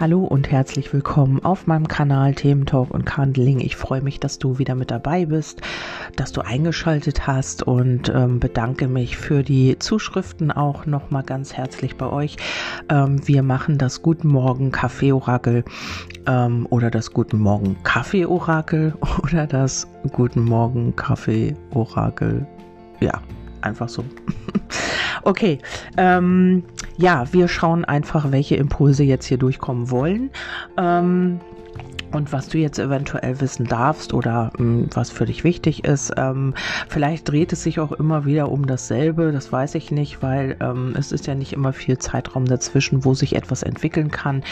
Hallo und herzlich willkommen auf meinem Kanal Themen Talk und Candling. Ich freue mich, dass du wieder mit dabei bist, dass du eingeschaltet hast und ähm, bedanke mich für die Zuschriften auch nochmal ganz herzlich bei euch. Ähm, wir machen das Guten Morgen Kaffee Orakel ähm, oder das Guten Morgen Kaffee Orakel oder das Guten Morgen Kaffee Orakel. Ja, einfach so. okay, ähm, ja, wir schauen einfach, welche Impulse jetzt hier durchkommen wollen. Ähm, und was du jetzt eventuell wissen darfst oder mh, hm, was für dich wichtig ist. Ähm, vielleicht dreht es sich auch immer wieder um dasselbe, das weiß ich nicht, weil ähm, es ist ja nicht immer viel Zeitraum dazwischen, wo sich etwas entwickeln kann.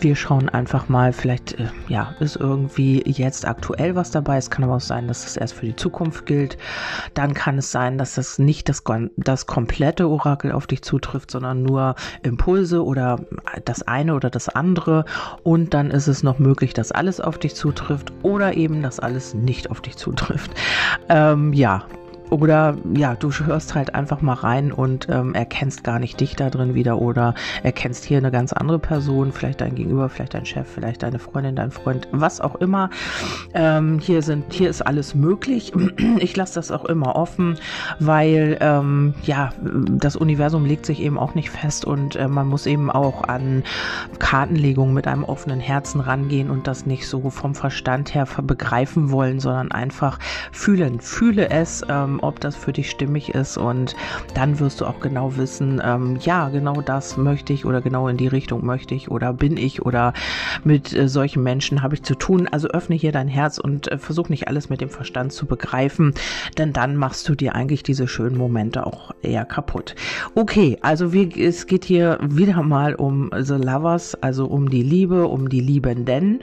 Wir schauen einfach mal, vielleicht äh, ja, ist irgendwie jetzt aktuell was dabei. Es kann aber auch sein, dass es erst für die Zukunft gilt. Dann kann es sein, dass das nicht das, das komplette Orakel auf dich zutrifft, sondern nur Impulse oder das eine oder das andere. Und dann ist es noch möglich, dass alles auf dich zutrifft oder eben, dass alles nicht auf dich zutrifft. Ähm, ja, oder ja, du hörst halt einfach mal rein und ähm, erkennst gar nicht dich da drin wieder oder erkennst hier eine ganz andere Person, vielleicht dein Gegenüber, vielleicht dein Chef, vielleicht deine Freundin, dein Freund, was auch immer. Ähm, hier sind, hier ist alles möglich. Ich lasse das auch immer offen, weil ähm, ja, das Universum legt sich eben auch nicht fest und äh, man muss eben auch an Kartenlegung mit einem offenen Herzen rangehen und das nicht so vom Verstand her begreifen wollen, sondern einfach fühlen. Fühle es. Ähm, ob das für dich stimmig ist und dann wirst du auch genau wissen, ähm, ja, genau das möchte ich oder genau in die Richtung möchte ich oder bin ich oder mit äh, solchen Menschen habe ich zu tun. Also öffne hier dein Herz und äh, versuch nicht alles mit dem Verstand zu begreifen, denn dann machst du dir eigentlich diese schönen Momente auch eher kaputt. Okay, also wie, es geht hier wieder mal um The Lovers, also um die Liebe, um die Liebenden.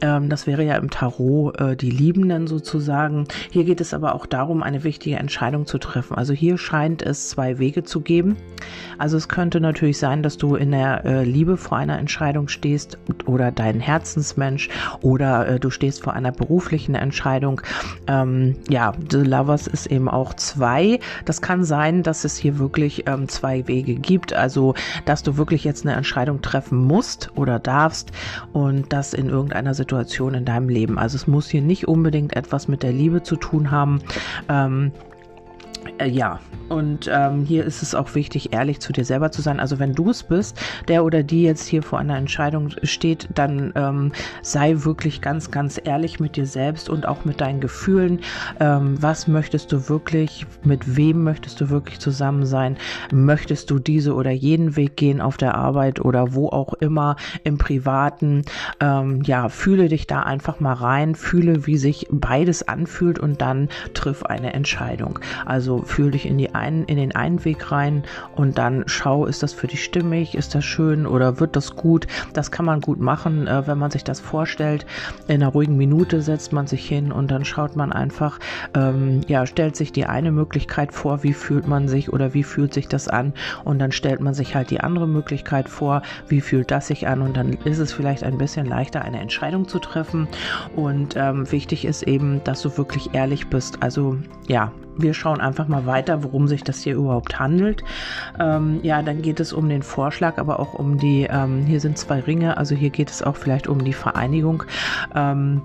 Ähm, das wäre ja im Tarot äh, die Liebenden sozusagen. Hier geht es aber auch darum, eine wichtige richtige Entscheidung zu treffen. Also hier scheint es zwei Wege zu geben. Also es könnte natürlich sein, dass du in der äh, Liebe vor einer Entscheidung stehst oder dein Herzensmensch oder äh, du stehst vor einer beruflichen Entscheidung. Ähm, ja, The Lovers ist eben auch zwei. Das kann sein, dass es hier wirklich ähm, zwei Wege gibt. Also, dass du wirklich jetzt eine Entscheidung treffen musst oder darfst und das in irgendeiner Situation in deinem Leben. Also es muss hier nicht unbedingt etwas mit der Liebe zu tun haben. Ähm, äh, ja, und ähm, hier ist es auch wichtig, ehrlich zu dir selber zu sein. Also wenn du es bist, der oder die jetzt hier vor einer Entscheidung steht, dann ähm, sei wirklich ganz, ganz ehrlich mit dir selbst und auch mit deinen Gefühlen. Ähm, was möchtest du wirklich? Mit wem möchtest du wirklich zusammen sein? Möchtest du diese oder jeden Weg gehen auf der Arbeit oder wo auch immer im Privaten? Ähm, ja, fühle dich da einfach mal rein, fühle, wie sich beides anfühlt und dann triff eine Entscheidung. Also fühl dich in die einen, in den einen Weg rein und dann schau, ist das für dich stimmig, ist das schön oder wird das gut? Das kann man gut machen, äh, wenn man sich das vorstellt. In einer ruhigen Minute setzt man sich hin und dann schaut man einfach, ähm, ja, stellt sich die eine Möglichkeit vor, wie fühlt man sich oder wie fühlt sich das an und dann stellt man sich halt die andere Möglichkeit vor, wie fühlt das sich an und dann ist es vielleicht ein bisschen leichter, eine Entscheidung zu treffen und ähm, wichtig ist eben, dass du wirklich ehrlich bist. Also ja, wir schauen einfach mal weiter, worum sich das hier überhaupt handelt. Ähm, ja, dann geht es um den Vorschlag, aber auch um die, ähm, hier sind zwei Ringe, also hier geht es auch vielleicht um die Vereinigung. Ähm,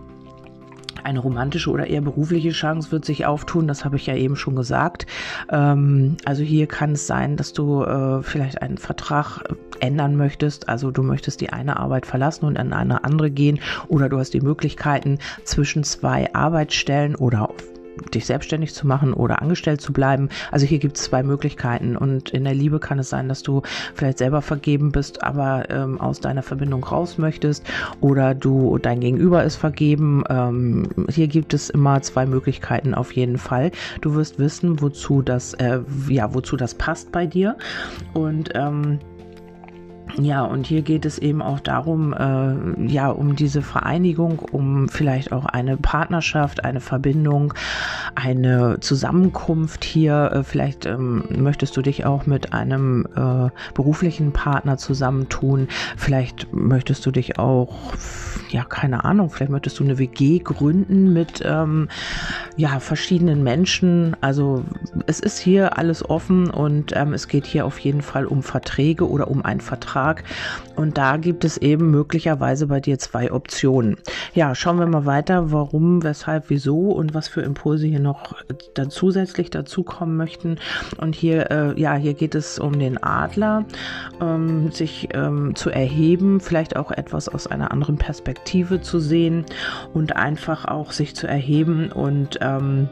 eine romantische oder eher berufliche Chance wird sich auftun, das habe ich ja eben schon gesagt. Ähm, also hier kann es sein, dass du äh, vielleicht einen Vertrag ändern möchtest, also du möchtest die eine Arbeit verlassen und an eine andere gehen oder du hast die Möglichkeiten zwischen zwei Arbeitsstellen oder dich selbstständig zu machen oder angestellt zu bleiben. Also hier gibt es zwei Möglichkeiten und in der Liebe kann es sein, dass du vielleicht selber vergeben bist, aber ähm, aus deiner Verbindung raus möchtest oder du dein Gegenüber ist vergeben. Ähm, hier gibt es immer zwei Möglichkeiten auf jeden Fall. Du wirst wissen, wozu das, äh, ja, wozu das passt bei dir und ähm, ja, und hier geht es eben auch darum, äh, ja, um diese Vereinigung, um vielleicht auch eine Partnerschaft, eine Verbindung, eine Zusammenkunft hier. Äh, vielleicht ähm, möchtest du dich auch mit einem äh, beruflichen Partner zusammentun. Vielleicht möchtest du dich auch, ja, keine Ahnung, vielleicht möchtest du eine WG gründen mit, ähm, ja, verschiedenen Menschen. Also es ist hier alles offen und ähm, es geht hier auf jeden Fall um Verträge oder um einen Vertrag stark. Und da gibt es eben möglicherweise bei dir zwei Optionen. Ja, schauen wir mal weiter, warum, weshalb, wieso und was für Impulse hier noch dann zusätzlich dazukommen möchten. Und hier, äh, ja, hier geht es um den Adler, ähm, sich ähm, zu erheben, vielleicht auch etwas aus einer anderen Perspektive zu sehen und einfach auch sich zu erheben und ähm,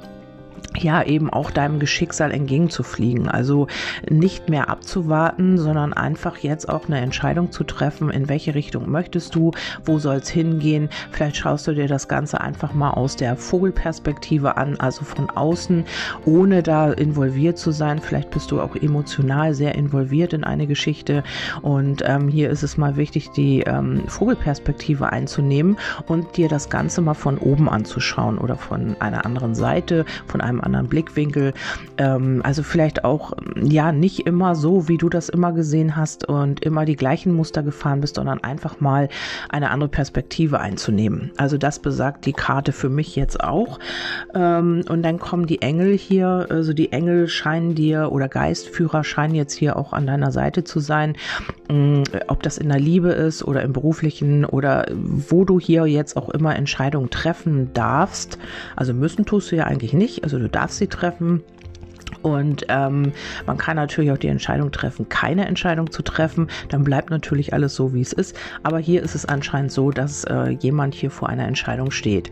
ja eben auch deinem Geschicksal entgegenzufliegen. Also nicht mehr abzuwarten, sondern einfach jetzt auch eine Entscheidung zu treffen, in welche Richtung möchtest du, wo soll es hingehen. Vielleicht schaust du dir das Ganze einfach mal aus der Vogelperspektive an, also von außen, ohne da involviert zu sein. Vielleicht bist du auch emotional sehr involviert in eine Geschichte und ähm, hier ist es mal wichtig, die ähm, Vogelperspektive einzunehmen und dir das Ganze mal von oben anzuschauen oder von einer anderen Seite, von einem anderen Blickwinkel. Ähm, also vielleicht auch, ja, nicht immer so, wie du das immer gesehen hast und immer die gleichen Muster gefahren bist, sondern einfach mal eine andere Perspektive einzunehmen. Also das besagt die Karte für mich jetzt auch. Ähm, und dann kommen die Engel hier, also die Engel scheinen dir oder Geistführer scheinen jetzt hier auch an deiner Seite zu sein. Ähm, ob das in der Liebe ist oder im beruflichen oder wo du hier jetzt auch immer Entscheidungen treffen darfst. Also müssen tust du ja eigentlich nicht. Also du darfst sie treffen. Und ähm, man kann natürlich auch die Entscheidung treffen, keine Entscheidung zu treffen. Dann bleibt natürlich alles so, wie es ist. Aber hier ist es anscheinend so, dass äh, jemand hier vor einer Entscheidung steht.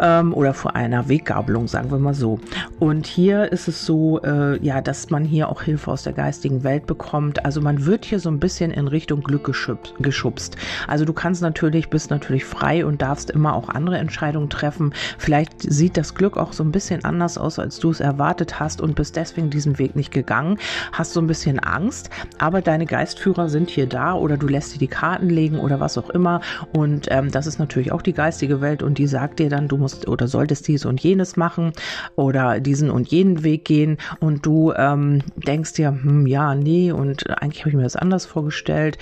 Ähm, oder vor einer Weggabelung, sagen wir mal so. Und hier ist es so, äh, ja, dass man hier auch Hilfe aus der geistigen Welt bekommt. Also man wird hier so ein bisschen in Richtung Glück geschubst. Also du kannst natürlich, bist natürlich frei und darfst immer auch andere Entscheidungen treffen. Vielleicht sieht das Glück auch so ein bisschen anders aus, als du es erwartet hast und bist deswegen diesen Weg nicht gegangen, hast so ein bisschen Angst, aber deine Geistführer sind hier da oder du lässt dir die Karten legen oder was auch immer. Und ähm, das ist natürlich auch die geistige Welt und die sagt dir dann, du musst oder solltest dies und jenes machen oder diesen und jenen Weg gehen. Und du ähm, denkst dir, hm, ja, nee und eigentlich habe ich mir das anders vorgestellt,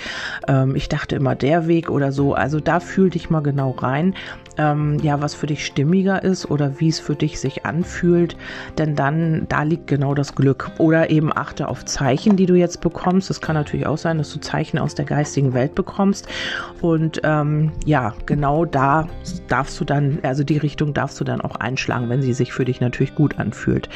ähm, ich dachte immer der Weg oder so, also da fühl dich mal genau rein, ähm, ja, was für dich stimmiger ist oder wie es für dich sich anfühlt, denn dann, da liegt genau das Glück. Oder eben achte auf Zeichen, die du jetzt bekommst. Es kann natürlich auch sein, dass du Zeichen aus der geistigen Welt bekommst. Und ähm, ja, genau da darfst du dann, also die Richtung darfst du dann auch einschlagen, wenn sie sich für dich natürlich gut anfühlt.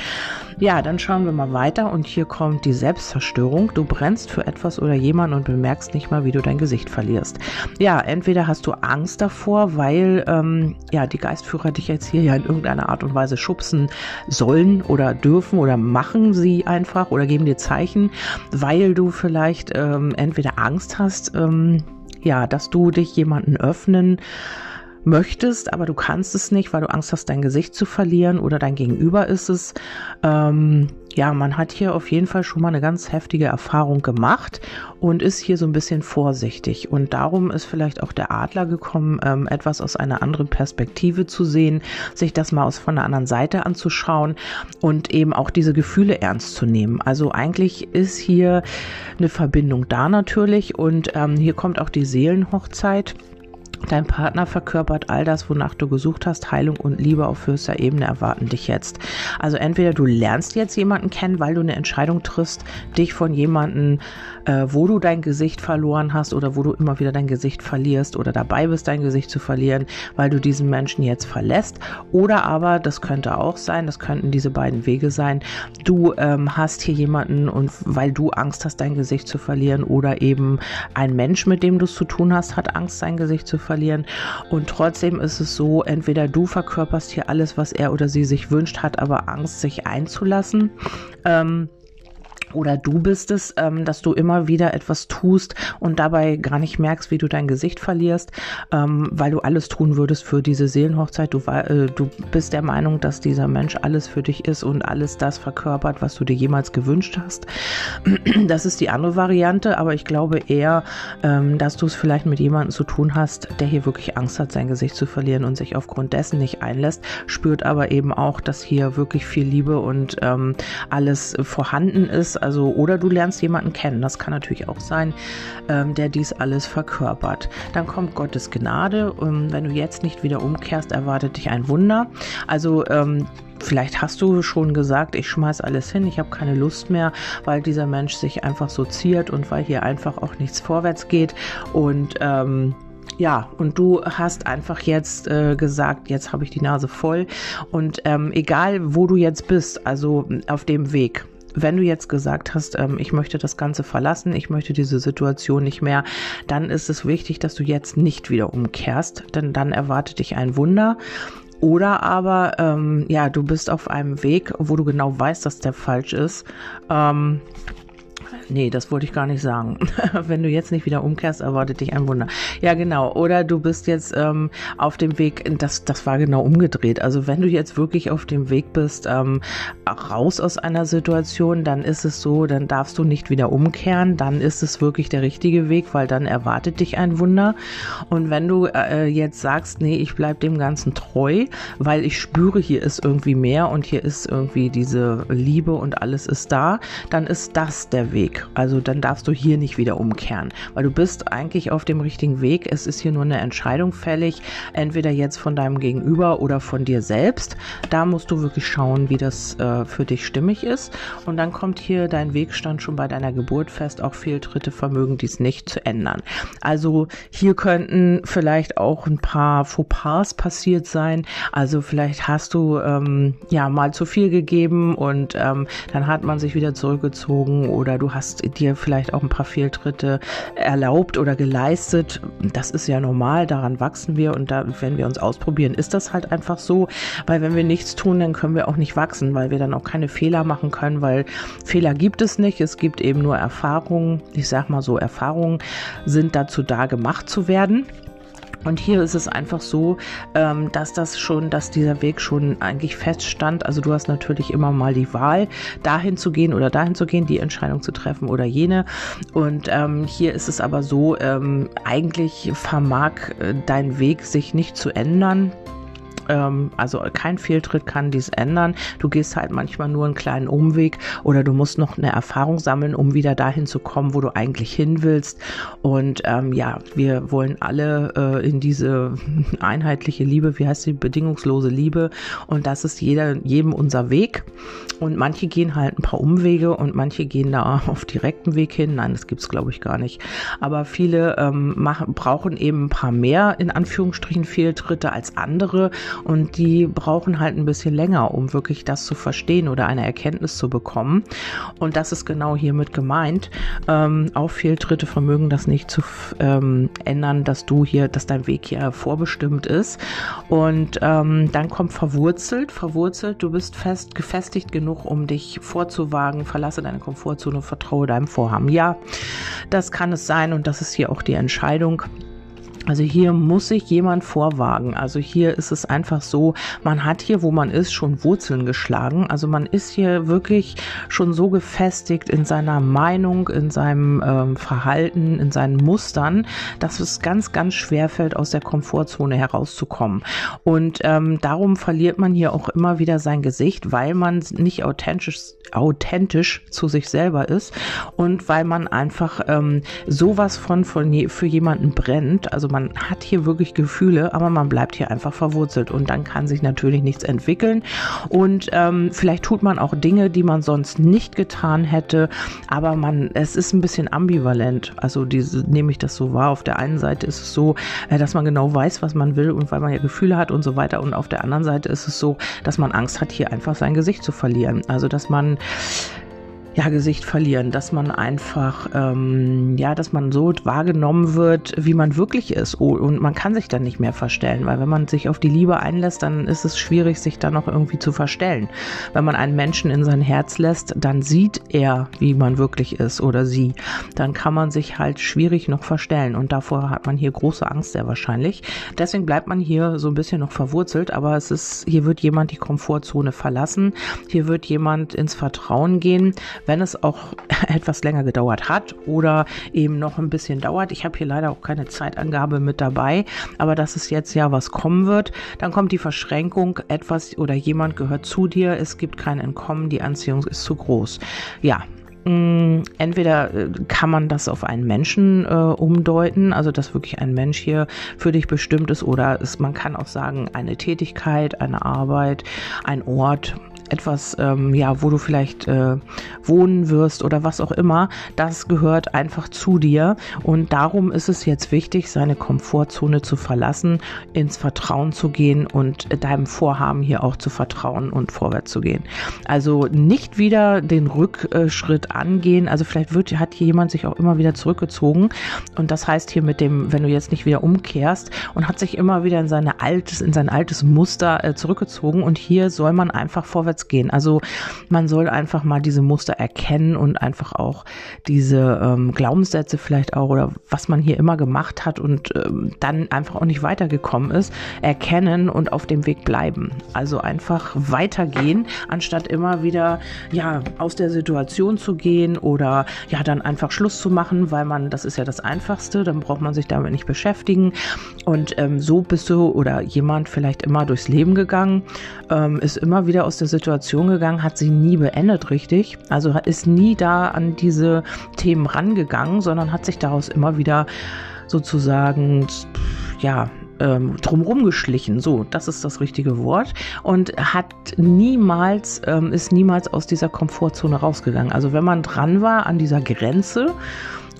Ja, dann schauen wir mal weiter und hier kommt die Selbstzerstörung. Du brennst für etwas oder jemanden und bemerkst nicht mal, wie du dein Gesicht verlierst. Ja, entweder hast du Angst davor, weil ähm, ja die Geistführer dich jetzt hier ja in irgendeiner Art und Weise schubsen sollen oder dürfen oder machen sie einfach oder geben dir Zeichen, weil du vielleicht ähm, entweder Angst hast, ähm, ja, dass du dich jemanden öffnen möchtest, aber du kannst es nicht, weil du Angst hast, dein Gesicht zu verlieren oder dein Gegenüber ist es. Ähm, ja, man hat hier auf jeden Fall schon mal eine ganz heftige Erfahrung gemacht und ist hier so ein bisschen vorsichtig. Und darum ist vielleicht auch der Adler gekommen, ähm, etwas aus einer anderen Perspektive zu sehen, sich das mal aus von der anderen Seite anzuschauen und eben auch diese Gefühle ernst zu nehmen. Also eigentlich ist hier eine Verbindung da natürlich und ähm, hier kommt auch die Seelenhochzeit. Dein Partner verkörpert all das, wonach du gesucht hast. Heilung und Liebe auf höchster Ebene erwarten dich jetzt. Also entweder du lernst jetzt jemanden kennen, weil du eine Entscheidung triffst, dich von jemandem, äh, wo du dein Gesicht verloren hast oder wo du immer wieder dein Gesicht verlierst oder dabei bist, dein Gesicht zu verlieren, weil du diesen Menschen jetzt verlässt. Oder aber, das könnte auch sein, das könnten diese beiden Wege sein, du ähm, hast hier jemanden und weil du Angst hast, dein Gesicht zu verlieren oder eben ein Mensch, mit dem du es zu tun hast, hat Angst, sein Gesicht zu verlieren verlieren. Und trotzdem ist es so, entweder du verkörperst hier alles, was er oder sie sich wünscht, hat aber Angst, sich einzulassen. Ähm, oder du bist es, ähm, dass du immer wieder etwas tust und dabei gar nicht merkst, wie du dein Gesicht verlierst, ähm, weil du alles tun würdest für diese Seelenhochzeit. Du, äh, du bist der Meinung, dass dieser Mensch alles für dich ist und alles das verkörpert, was du dir jemals gewünscht hast. Das ist die andere Variante, aber ich glaube eher, ähm, dass du es vielleicht mit jemandem zu tun hast, der hier wirklich Angst hat, sein Gesicht zu verlieren und sich aufgrund dessen nicht einlässt, spürt aber eben auch, dass hier wirklich viel Liebe und ähm, alles vorhanden ist Also, oder du lernst jemanden kennen. Das kann natürlich auch sein, ähm, der dies alles verkörpert. Dann kommt Gottes Gnade. Und wenn du jetzt nicht wieder umkehrst, erwartet dich ein Wunder. Also, ähm, Vielleicht hast du schon gesagt, ich schmeiß alles hin, ich habe keine Lust mehr, weil dieser Mensch sich einfach so ziert und weil hier einfach auch nichts vorwärts geht. Und ähm, ja, und du hast einfach jetzt äh, gesagt, jetzt habe ich die Nase voll. Und ähm, egal, wo du jetzt bist, also auf dem Weg, wenn du jetzt gesagt hast, ähm, ich möchte das Ganze verlassen, ich möchte diese Situation nicht mehr, dann ist es wichtig, dass du jetzt nicht wieder umkehrst, denn dann erwartet dich ein Wunder. Oder aber, ähm, ja, du bist auf einem Weg, wo du genau weißt, dass der falsch ist. Ähm, Nee, das wollte ich gar nicht sagen. Wenn du jetzt nicht wieder umkehrst, erwartet dich ein Wunder. Ja, genau. Oder du bist jetzt ähm, auf dem Weg, das, das war genau umgedreht. Also wenn du jetzt wirklich auf dem Weg bist, ähm, raus aus einer Situation, dann ist es so, dann darfst du nicht wieder umkehren. Dann ist es wirklich der richtige Weg, weil dann erwartet dich ein Wunder. Und wenn du äh, jetzt sagst, nee, ich bleib dem Ganzen treu, weil ich spüre, hier ist irgendwie mehr und hier ist irgendwie diese Liebe und alles ist da, dann ist das der Weg. Also dann darfst du hier nicht wieder umkehren, weil du bist eigentlich auf dem richtigen Weg. Es ist hier nur eine Entscheidung fällig, entweder jetzt von deinem Gegenüber oder von dir selbst. Da musst du wirklich schauen, wie das äh, für dich stimmig ist. Und dann kommt hier dein Wegstand schon bei deiner Geburt fest. Auch Fehltritte vermögen dies nicht zu ändern. Also hier könnten vielleicht auch ein paar Fauxpas passiert sein. Also vielleicht hast du ähm, ja mal zu viel gegeben und ähm, dann hat man sich wieder zurückgezogen oder du hast hast dir vielleicht auch ein paar Fehltritte erlaubt oder geleistet. Das ist ja normal, daran wachsen wir und da, wenn wir uns ausprobieren, ist das halt einfach so, weil wenn wir nichts tun, dann können wir auch nicht wachsen, weil wir dann auch keine Fehler machen können, weil Fehler gibt es nicht, es gibt eben nur Erfahrungen. Ich sag mal so, Erfahrungen sind dazu da, gemacht zu werden. Und hier ist es einfach so, ähm, dass das schon, dass dieser Weg schon eigentlich feststand. Also du hast natürlich immer mal die Wahl, dahin zu gehen oder dahin zu gehen, die Entscheidung zu treffen oder jene. Und ähm, hier ist es aber so, ähm, eigentlich vermag äh, dein Weg sich nicht zu ändern ähm, also kein Fehltritt kann dies ändern. Du gehst halt manchmal nur einen kleinen Umweg oder du musst noch eine Erfahrung sammeln, um wieder dahin zu kommen, wo du eigentlich hin willst. Und ähm, ja, wir wollen alle äh, in diese einheitliche Liebe, wie heißt die, bedingungslose Liebe. Und das ist jeder, jedem unser Weg. Und manche gehen halt ein paar Umwege und manche gehen da auf direkten Weg hin. Nein, das gibt's glaube ich gar nicht. Aber viele ähm, machen, brauchen eben ein paar mehr in Anführungsstrichen Fehltritte als andere und die brauchen halt ein bisschen länger, um wirklich das zu verstehen oder eine Erkenntnis zu bekommen. Und das ist genau hiermit gemeint. Ähm, auch Fehltritte vermögen das nicht zu ähm, ändern, dass du hier, dass dein Weg hier vorbestimmt ist. Und ähm, dann kommt verwurzelt, verwurzelt, du bist fest gefestigt genug, um dich vorzuwagen, verlasse deine Komfortzone, vertraue deinem Vorhaben. Ja, das kann es sein und das ist hier auch die Entscheidung. Also hier muss sich jemand vorwagen. Also hier ist es einfach so, man hat hier, wo man ist, schon Wurzeln geschlagen. Also man ist hier wirklich schon so gefestigt in seiner Meinung, in seinem ähm, Verhalten, in seinen Mustern, dass es ganz, ganz schwer fällt, aus der Komfortzone herauszukommen. Und ähm, darum verliert man hier auch immer wieder sein Gesicht, weil man nicht authentisch, authentisch zu sich selber ist und weil man einfach ähm, sowas von, von je, für jemanden brennt. Also man hat hier wirklich Gefühle, aber man bleibt hier einfach verwurzelt und dann kann sich natürlich nichts entwickeln. Und ähm, vielleicht tut man auch Dinge, die man sonst nicht getan hätte, aber man, es ist ein bisschen ambivalent. Also diese, nehme ich das so wahr. Auf der einen Seite ist es so, äh, dass man genau weiß, was man will und weil man ja Gefühle hat und so weiter. Und auf der anderen Seite ist es so, dass man Angst hat, hier einfach sein Gesicht zu verlieren. Also dass man ja, Gesicht verlieren, dass man einfach, ähm, ja, dass man so wahrgenommen wird, wie man wirklich ist. Oh, und man kann sich dann nicht mehr verstellen, weil wenn man sich auf die Liebe einlässt, dann ist es schwierig, sich dann noch irgendwie zu verstellen. Wenn man einen Menschen in sein Herz lässt, dann sieht er, wie man wirklich ist oder sie. Dann kann man sich halt schwierig noch verstellen. Und davor hat man hier große Angst sehr wahrscheinlich. Deswegen bleibt man hier so ein bisschen noch verwurzelt, aber es ist, hier wird jemand die Komfortzone verlassen. Hier wird jemand ins Vertrauen gehen wenn es auch etwas länger gedauert hat oder eben noch ein bisschen dauert. Ich habe hier leider auch keine Zeitangabe mit dabei, aber dass es jetzt ja was kommen wird, dann kommt die Verschränkung, etwas oder jemand gehört zu dir, es gibt kein Entkommen, die Anziehung ist zu groß. Ja, Mm, entweder äh, kann man das auf einen Menschen äh, umdeuten, also dass wirklich ein Mensch hier für dich bestimmt ist, oder ist, man kann auch sagen, eine Tätigkeit, eine Arbeit, ein Ort, etwas, ähm, ja, wo du vielleicht äh, wohnen wirst oder was auch immer, das gehört einfach zu dir. Und darum ist es jetzt wichtig, seine Komfortzone zu verlassen, ins Vertrauen zu gehen und deinem Vorhaben hier auch zu vertrauen und vorwärts zu gehen. Also nicht wieder den Rückschritt angehen. Also vielleicht wird, hat jemand sich auch immer wieder zurückgezogen. Und das heißt hier mit dem, wenn du jetzt nicht wieder umkehrst und hat sich immer wieder in seine altes, in sein altes Muster äh, zurückgezogen. Und hier soll man einfach vorwärts vorwärts gehen. Also man soll einfach mal diese Muster erkennen und einfach auch diese ähm, Glaubenssätze vielleicht auch oder was man hier immer gemacht hat und ähm, dann einfach auch nicht weitergekommen ist, erkennen und auf dem Weg bleiben. Also einfach weitergehen, anstatt immer wieder ja aus der Situation zu gehen oder ja dann einfach Schluss zu machen, weil man, das ist ja das Einfachste, dann braucht man sich damit nicht beschäftigen. Und ähm, so bist du oder jemand vielleicht immer durchs Leben gegangen, ähm, ist immer wieder aus der Situation Situation gegangen, hat sie nie beendet, richtig. Also ist nie da an diese Themen rangegangen, sondern hat sich daraus immer wieder sozusagen, ja, ähm, drumherum geschlichen. So, das ist das richtige Wort. Und hat niemals, ähm, ist niemals aus dieser Komfortzone rausgegangen. Also wenn man dran war an dieser Grenze,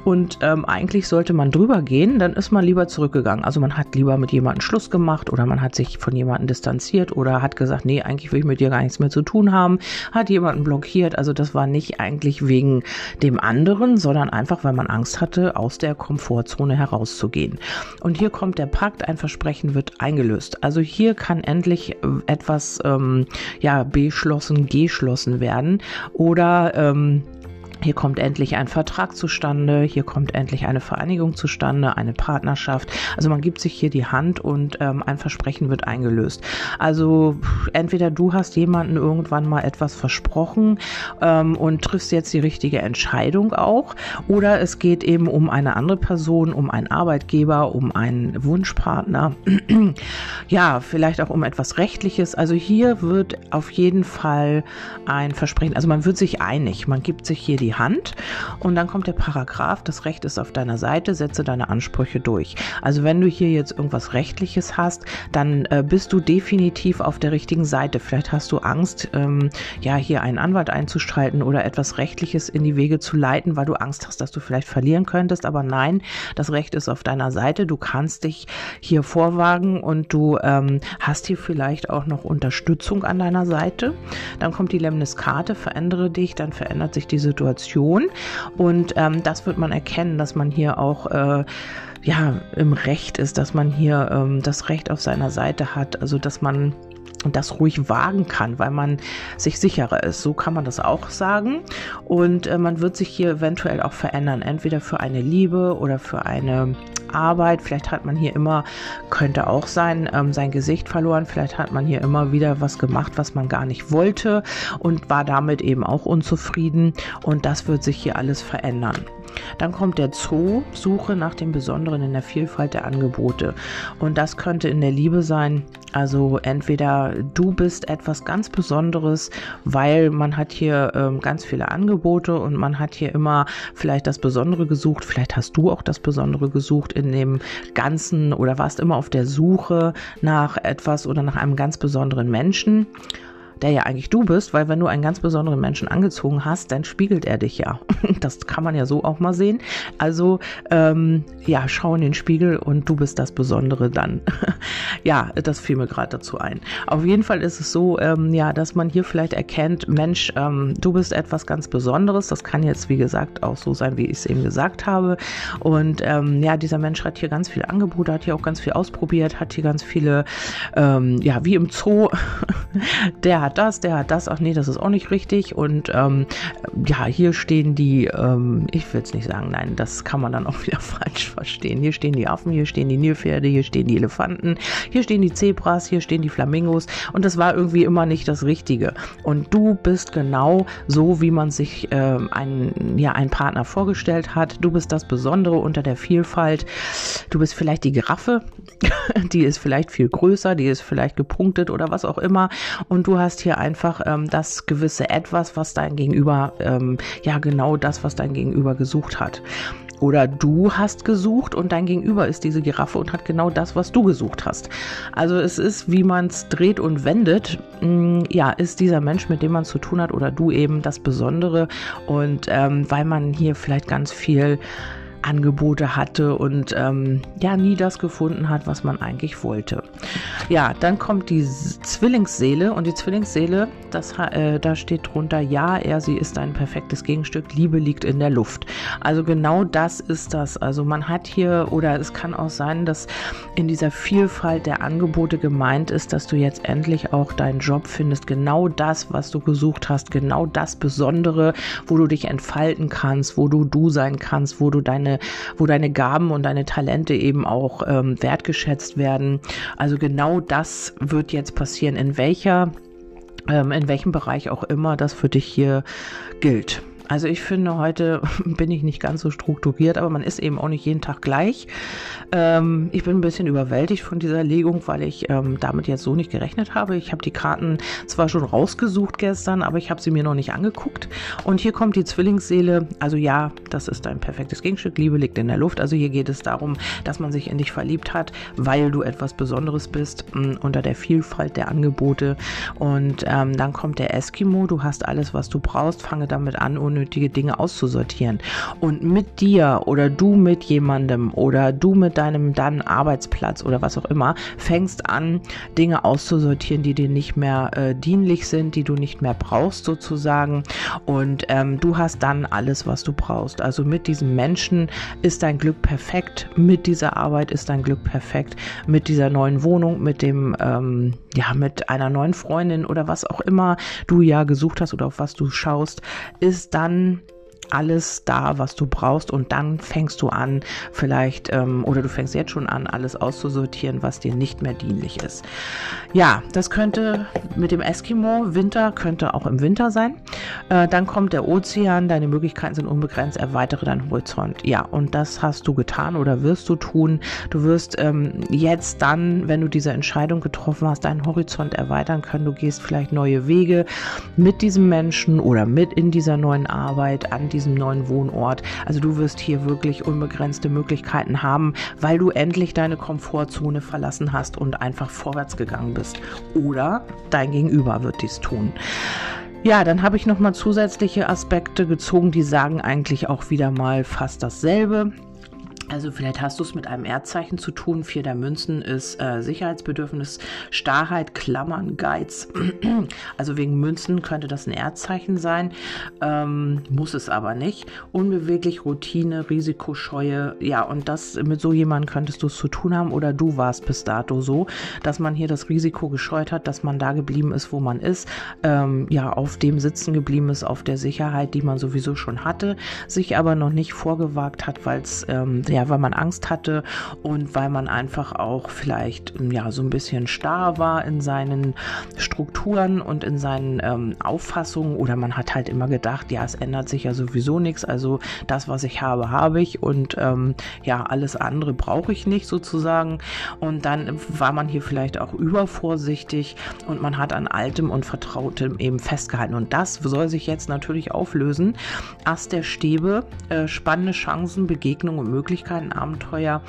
und ähm, eigentlich sollte man drüber gehen, dann ist man lieber zurückgegangen. Also man hat lieber mit jemandem Schluss gemacht oder man hat sich von jemandem distanziert oder hat gesagt, nee, eigentlich will ich mit dir gar nichts mehr zu tun haben, hat jemanden blockiert. Also das war nicht eigentlich wegen dem anderen, sondern einfach, weil man Angst hatte, aus der Komfortzone herauszugehen. Und hier kommt der Pakt, ein Versprechen wird eingelöst. Also hier kann endlich äh, etwas ähm, ja beschlossen, geschlossen werden oder ähm, hier kommt endlich ein Vertrag zustande, hier kommt endlich eine Vereinigung zustande, eine Partnerschaft. Also man gibt sich hier die Hand und ähm, ein Versprechen wird eingelöst. Also entweder du hast jemanden irgendwann mal etwas versprochen ähm, und triffst jetzt die richtige Entscheidung auch, oder es geht eben um eine andere Person, um einen Arbeitgeber, um einen Wunschpartner, ja, vielleicht auch um etwas Rechtliches. Also hier wird auf jeden Fall ein Versprechen, also man wird sich einig, man gibt sich hier die die Hand und dann kommt der Paragraph, das Recht ist auf deiner Seite, setze deine Ansprüche durch. Also wenn du hier jetzt irgendwas Rechtliches hast, dann äh, bist du definitiv auf der richtigen Seite. Vielleicht hast du Angst, ähm, ja, hier einen Anwalt einzustreiten oder etwas Rechtliches in die Wege zu leiten, weil du Angst hast, dass du vielleicht verlieren könntest. Aber nein, das Recht ist auf deiner Seite. Du kannst dich hier vorwagen und du ähm, hast hier vielleicht auch noch Unterstützung an deiner Seite. Dann kommt die Lemniskarte, verändere dich, dann verändert sich die Situation Situation. Und ähm, das wird man erkennen, dass man hier auch äh, ja, im Recht ist, dass man hier ähm, das Recht auf seiner Seite hat, also dass man das ruhig wagen kann, weil man sich sicherer ist. So kann man das auch sagen. Und äh, man wird sich hier eventuell auch verändern, entweder für eine Liebe oder für eine Arbeit. Vielleicht hat man hier immer, könnte auch sein, ähm, sein Gesicht verloren. Vielleicht hat man hier immer wieder was gemacht, was man gar nicht wollte und war damit eben auch unzufrieden. Und das wird sich hier alles verändern. Dann kommt der Zoo, Suche nach dem Besonderen in der Vielfalt der Angebote. Und das könnte in der Liebe sein. Also entweder du bist etwas ganz Besonderes, weil man hat hier ähm, ganz viele Angebote und man hat hier immer vielleicht das Besondere gesucht. Vielleicht hast du auch das Besondere gesucht in dem Ganzen oder warst immer auf der Suche nach etwas oder nach einem ganz besonderen Menschen der ja eigentlich du bist, weil wenn du einen ganz besonderen Menschen angezogen hast, dann spiegelt er dich ja. Das kann man ja so auch mal sehen. Also ähm, ja, schau in den Spiegel und du bist das Besondere dann. ja, das fiel mir gerade dazu ein. Auf jeden Fall ist es so, ähm, ja, dass man hier vielleicht erkennt, Mensch, ähm, du bist etwas ganz Besonderes. Das kann jetzt, wie gesagt, auch so sein, wie ich es eben gesagt habe. Und ähm, ja, dieser Mensch hat hier ganz viele Angebote, hat hier auch ganz viel ausprobiert, hat hier ganz viele, ähm, ja, wie im Zoo, der hat hat das, der hat das, ach nee, das ist auch nicht richtig. Und ähm, ja, hier stehen die, ähm, ich will es nicht sagen, nein, das kann man dann auch wieder falsch verstehen. Hier stehen die Affen, hier stehen die Nilpferde, hier stehen die Elefanten, hier stehen die Zebras, hier stehen die Flamingos. Und das war irgendwie immer nicht das Richtige. Und du bist genau so, wie man sich ähm, einen, ja, einen Partner vorgestellt hat. Du bist das Besondere unter der Vielfalt. Du bist vielleicht die Giraffe, die ist vielleicht viel größer, die ist vielleicht gepunktet oder was auch immer. Und du hast hast hier einfach ähm, das gewisse Etwas, was dein Gegenüber, ähm, ja genau das, was dein Gegenüber gesucht hat. Oder du hast gesucht und dein Gegenüber ist diese Giraffe und hat genau das, was du gesucht hast. Also es ist, wie man es dreht und wendet, mh, mm, ja, ist dieser Mensch, mit dem man zu tun hat oder du eben das Besondere. Und ähm, weil man hier vielleicht ganz viel Angebote hatte und ähm, ja nie das gefunden hat, was man eigentlich wollte. Ja, dann kommt die Zwillingsseele und die Zwillingsseele, das, äh, da steht drunter, ja, er, sie ist ein perfektes Gegenstück, Liebe liegt in der Luft. Also genau das ist das. Also man hat hier, oder es kann auch sein, dass in dieser Vielfalt der Angebote gemeint ist, dass du jetzt endlich auch deinen Job findest, genau das, was du gesucht hast, genau das Besondere, wo du dich entfalten kannst, wo du du sein kannst, wo du deine deine, wo deine Gaben und deine Talente eben auch ähm, wertgeschätzt werden. Also genau das wird jetzt passieren, in welcher ähm, in welchem Bereich auch immer das für dich hier gilt. Also ich finde, heute bin ich nicht ganz so strukturiert, aber man ist eben auch nicht jeden Tag gleich. Ähm, ich bin ein bisschen überwältigt von dieser Legung, weil ich ähm, damit jetzt so nicht gerechnet habe. Ich habe die Karten zwar schon rausgesucht gestern, aber ich habe sie mir noch nicht angeguckt. Und hier kommt die Zwillingsseele. Also ja, das ist ein perfektes Gegenstück. Liebe liegt in der Luft. Also hier geht es darum, dass man sich in dich verliebt hat, weil du etwas Besonderes bist mh, mm, unter der Vielfalt der Angebote. Und ähm, dann kommt der Eskimo. Du hast alles, was du brauchst. Fange damit an, ohne unnötige Dinge auszusortieren. Und mit dir oder du mit jemandem oder du mit deinem dann Arbeitsplatz oder was auch immer, fängst an, Dinge auszusortieren, die dir nicht mehr äh, dienlich sind, die du nicht mehr brauchst sozusagen. Und ähm, du hast dann alles, was du brauchst. Also mit diesem Menschen ist dein Glück perfekt. Mit dieser Arbeit ist dein Glück perfekt. Mit dieser neuen Wohnung, mit dem, ähm, ja, mit einer neuen Freundin oder was auch immer du ja gesucht hast oder auf was du schaust, ist dann dann alles da, was du brauchst und dann fängst du an, vielleicht, ähm, oder du fängst jetzt schon an, alles auszusortieren, was dir nicht mehr dienlich ist. Ja, das könnte mit dem Eskimo, Winter könnte auch im Winter sein. Äh, dann kommt der Ozean, deine Möglichkeiten sind unbegrenzt, erweitere deinen Horizont. Ja, und das hast du getan oder wirst du tun. Du wirst ähm, jetzt dann, wenn du diese Entscheidung getroffen hast, deinen Horizont erweitern können. Du gehst vielleicht neue Wege mit diesem Menschen oder mit in dieser neuen Arbeit an diesem diesem neuen Wohnort. Also du wirst hier wirklich unbegrenzte Möglichkeiten haben, weil du endlich deine Komfortzone verlassen hast und einfach vorwärts gegangen bist. Oder dein Gegenüber wird dies tun. Ja, dann habe ich noch mal zusätzliche Aspekte gezogen, die sagen eigentlich auch wieder mal fast dasselbe. Also vielleicht hast du es mit einem Erdzeichen zu tun. Vier der Münzen ist äh, Sicherheitsbedürfnis, Starrheit, Klammern, Geiz. also wegen Münzen könnte das ein Erdzeichen sein, ähm, muss es aber nicht. Unbeweglich, Routine, Risikoscheue. Ja, und das mit so jemandem könntest du es zu tun haben oder du warst bis dato so, dass man hier das Risiko gescheut hat, dass man da geblieben ist, wo man ist. Ähm, ja, auf dem sitzen geblieben ist, auf der Sicherheit, die man sowieso schon hatte, sich aber noch nicht vorgewagt hat, weil es ähm, ja ja, weil man Angst hatte und weil man einfach auch vielleicht ja so ein bisschen starr war in seinen Strukturen und in seinen ähm, Auffassungen. Oder man hat halt immer gedacht, ja, es ändert sich ja sowieso nichts, also das, was ich habe, habe ich. Und ähm, ja, alles andere brauche ich nicht sozusagen. Und dann war man hier vielleicht auch übervorsichtig und man hat an altem und vertrautem eben festgehalten. Und das soll sich jetzt natürlich auflösen. Ast der Stäbe, äh, spannende Chancen, Begegnungen und Möglichkeiten Möglichkeiten, Abenteuer,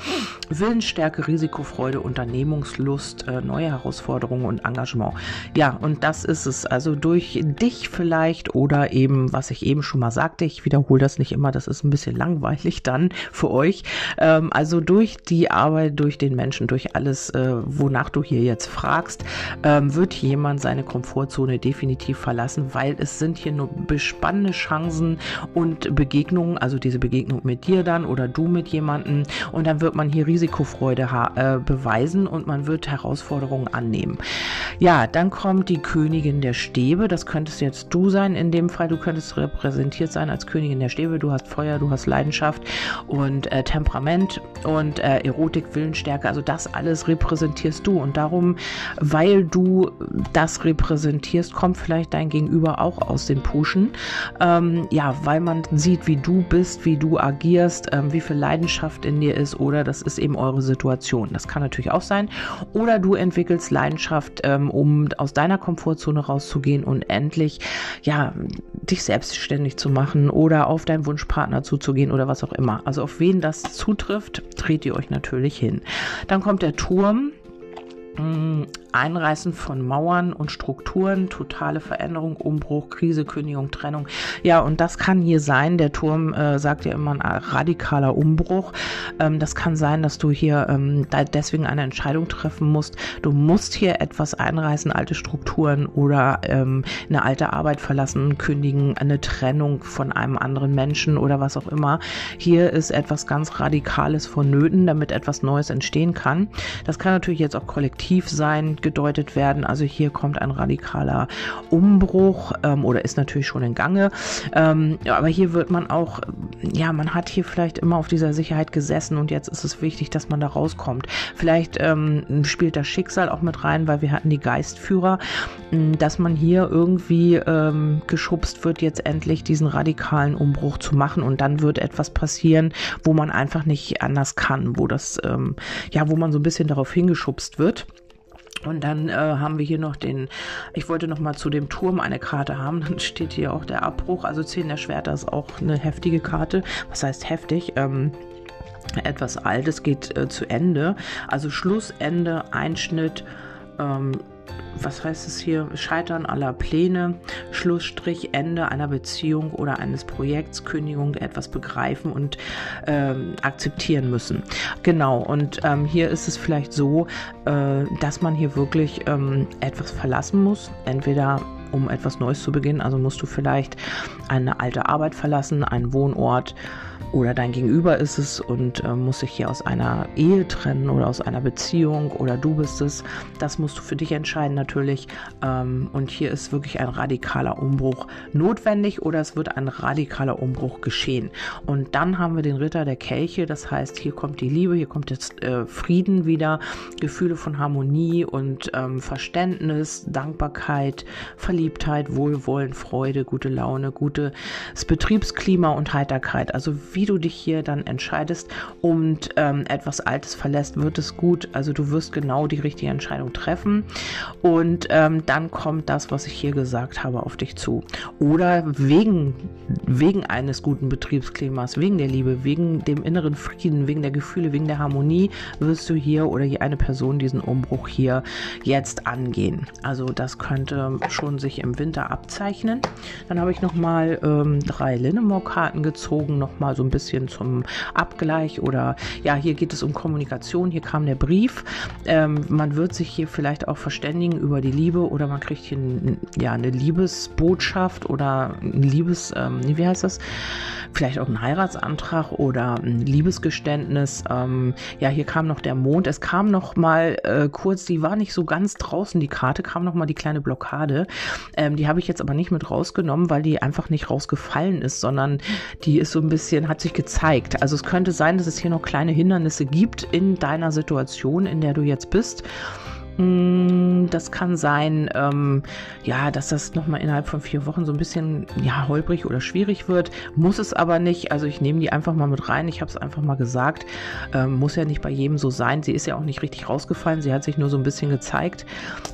Willensstärke, Risikofreude, Unternehmungslust, äh, neue Herausforderungen und Engagement. Ja, und das ist es. Also durch dich vielleicht oder eben, was ich eben schon mal sagte, ich wiederhole das nicht immer, das ist ein bisschen langweilig dann für euch. Ähm, also durch die Arbeit, durch den Menschen, durch alles, äh, wonach du hier jetzt fragst, ähm, wird jemand seine Komfortzone definitiv verlassen, weil es sind hier nur bespannende Chancen und Begegnungen, also diese Begegnung mit dir dann oder du mit jemandem, jemanden und dann wird man hier Risikofreude äh, beweisen und man wird Herausforderungen annehmen. Ja, dann kommt die Königin der Stäbe. Das könntest jetzt du sein. In dem Fall, du könntest repräsentiert sein als Königin der Stäbe. Du hast Feuer, du hast Leidenschaft und äh, Temperament und äh, Erotik, Willensstärke. Also das alles repräsentierst du. Und darum, weil du das repräsentierst, kommt vielleicht dein Gegenüber auch aus dem Pushen. Ähm, ja, weil man sieht, wie du bist, wie du agierst, ähm, wie viel Leidenschaft Leidenschaft in dir ist oder das ist eben eure Situation. Das kann natürlich auch sein. Oder du entwickelst Leidenschaft, ähm, um aus deiner Komfortzone rauszugehen und endlich, ja, dich selbstständig zu machen oder auf deinen Wunschpartner zuzugehen oder was auch immer. Also auf wen das zutrifft, dreht ihr euch natürlich hin. Dann kommt der Turm. Mm, Einreißen von Mauern und Strukturen, totale Veränderung, Umbruch, Krise, Kündigung, Trennung. Ja, und das kann hier sein. Der Turm äh, sagt ja immer ein radikaler Umbruch. Ähm, das kann sein, dass du hier ähm, deswegen eine Entscheidung treffen musst. Du musst hier etwas einreißen, alte Strukturen oder ähm, eine alte Arbeit verlassen, kündigen, eine Trennung von einem anderen Menschen oder was auch immer. Hier ist etwas ganz Radikales vonnöten, damit etwas Neues entstehen kann. Das kann natürlich jetzt auch kollektiv sein, gedeutet werden. Also hier kommt ein radikaler Umbruch ähm, oder ist natürlich schon in Gange. Ähm, aber hier wird man auch, ja, man hat hier vielleicht immer auf dieser Sicherheit gesessen und jetzt ist es wichtig, dass man da rauskommt. Vielleicht ähm, spielt das Schicksal auch mit rein, weil wir hatten die Geistführer, dass man hier irgendwie ähm, geschubst wird, jetzt endlich diesen radikalen Umbruch zu machen und dann wird etwas passieren, wo man einfach nicht anders kann, wo das, ähm, ja, wo man so ein bisschen darauf hingeschubst wird. Und dann äh, haben wir hier noch den, ich wollte noch mal zu dem Turm eine Karte haben, dann steht hier auch der Abbruch, also 10 der Schwerter ist auch eine heftige Karte. Was heißt heftig? Ähm, etwas Altes geht äh, zu Ende, also Schlussende, Einschnitt, ähm, was heißt es hier, Scheitern aller Pläne, Schlussstrich, Ende einer Beziehung oder eines Projekts, Kündigung, etwas begreifen und ähm, akzeptieren müssen. Genau, und ähm, hier ist es vielleicht so, äh, dass man hier wirklich ähm, etwas verlassen muss, entweder um etwas Neues zu beginnen, also musst du vielleicht eine alte Arbeit verlassen, einen Wohnort, oder dein Gegenüber ist es und äh, muss sich hier aus einer Ehe trennen oder aus einer Beziehung oder du bist es. Das musst du für dich entscheiden natürlich. Ähm, und hier ist wirklich ein radikaler Umbruch notwendig oder es wird ein radikaler Umbruch geschehen. Und dann haben wir den Ritter der Kelche. Das heißt, hier kommt die Liebe, hier kommt jetzt äh, Frieden wieder, Gefühle von Harmonie und ähm, Verständnis, Dankbarkeit, Verliebtheit, Wohlwollen, Freude, gute Laune, gutes Betriebsklima und Heiterkeit. Also wie wie du dich hier dann entscheidest und ähm, etwas Altes verlässt, wird es gut. Also du wirst genau die richtige Entscheidung treffen und ähm, dann kommt das, was ich hier gesagt habe, auf dich zu. Oder wegen, wegen eines guten Betriebsklimas, wegen der Liebe, wegen dem inneren Frieden, wegen der Gefühle, wegen der Harmonie, wirst du hier oder hier eine Person diesen Umbruch hier jetzt angehen. Also das könnte schon sich im Winter abzeichnen. Dann habe ich nochmal ähm, drei Linnemore-Karten gezogen, nochmal so ein bisschen zum Abgleich oder ja, hier geht es um Kommunikation, hier kam der Brief. Ähm, man wird sich hier vielleicht auch verständigen über die Liebe oder man kriegt hier ein, ja, eine Liebesbotschaft oder ein Liebes, ähm, wie heißt das? Vielleicht auch ein Heiratsantrag oder ein Liebesgeständnis. Ähm, ja, hier kam noch der Mond. Es kam noch mal äh, kurz, die war nicht so ganz draußen, die Karte, kam noch mal die kleine Blockade. Ähm, die habe ich jetzt aber nicht mit rausgenommen, weil die einfach nicht rausgefallen ist, sondern die ist so ein bisschen, hat sich gezeigt. Also es könnte sein, dass es hier noch kleine Hindernisse gibt in deiner Situation, in der du jetzt bist. Mm, das kann sein, ähm, ja, dass das nochmal innerhalb von vier Wochen so ein bisschen ja, holprig oder schwierig wird. Muss es aber nicht. Also ich nehme die einfach mal mit rein. Ich habe es einfach mal gesagt. Ähm, muss ja nicht bei jedem so sein. Sie ist ja auch nicht richtig rausgefallen. Sie hat sich nur so ein bisschen gezeigt.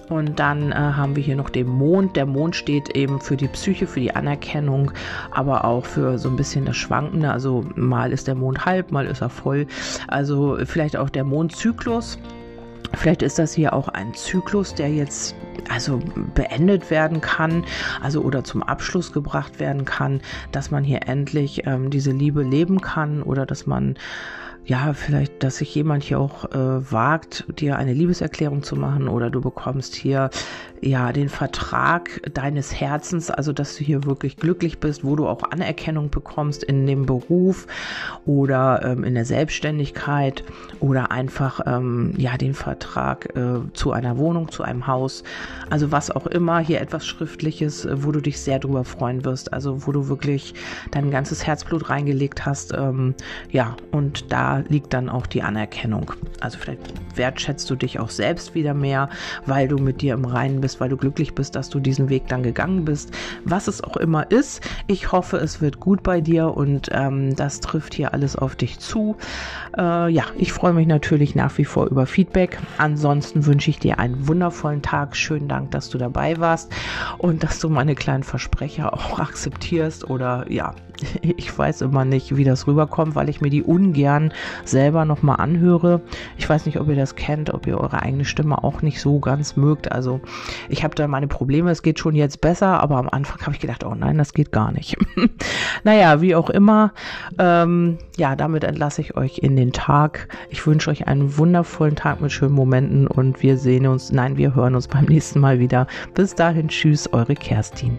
Und dann äh, haben wir hier noch den Mond. Der Mond steht eben für die Psyche, für die Anerkennung, aber auch für so ein bisschen das Schwankende. Also mal ist der Mond halb, mal ist er voll. Also vielleicht auch der Mondzyklus. Vielleicht ist das hier auch ein Zyklus, der jetzt also beendet werden kann, also oder zum Abschluss gebracht werden kann, dass man hier endlich ähm, diese Liebe leben kann oder dass man ja, vielleicht, dass sich jemand hier auch äh, wagt, dir eine Liebeserklärung zu machen oder du bekommst hier ja den Vertrag deines Herzens, also dass du hier wirklich glücklich bist, wo du auch Anerkennung bekommst in dem Beruf oder ähm, in der Selbstständigkeit oder einfach ähm, ja den Vertrag äh, zu einer Wohnung, zu einem Haus, also was auch immer, hier etwas Schriftliches, äh, wo du dich sehr drüber freuen wirst, also wo du wirklich dein ganzes Herzblut reingelegt hast, ähm, ja, und da liegt dann auch die Anerkennung. Also vielleicht wertschätzt du dich auch selbst wieder mehr, weil du mit dir im Reinen bist, weil du glücklich bist, dass du diesen Weg dann gegangen bist. Was es auch immer ist, ich hoffe, es wird gut bei dir und ähm, das trifft hier alles auf dich zu. Äh, ja, ich freue mich natürlich nach wie vor über Feedback. Ansonsten wünsche ich dir einen wundervollen Tag. Schönen Dank, dass du dabei warst und dass du meine kleinen Versprecher auch akzeptierst oder ja, ich weiß immer nicht, wie das rüberkommt, weil ich mir die ungern selber nochmal anhöre. Ich weiß nicht, ob ihr das kennt, ob ihr eure eigene Stimme auch nicht so ganz mögt. Also ich habe da meine Probleme, es geht schon jetzt besser, aber am Anfang habe ich gedacht, oh nein, das geht gar nicht. naja, wie auch immer, ähm, ja, damit entlasse ich euch in den Tag. Ich wünsche euch einen wundervollen Tag mit schönen Momenten und wir sehen uns, nein, wir hören uns beim nächsten Mal wieder. Bis dahin, tschüss, eure Kerstin.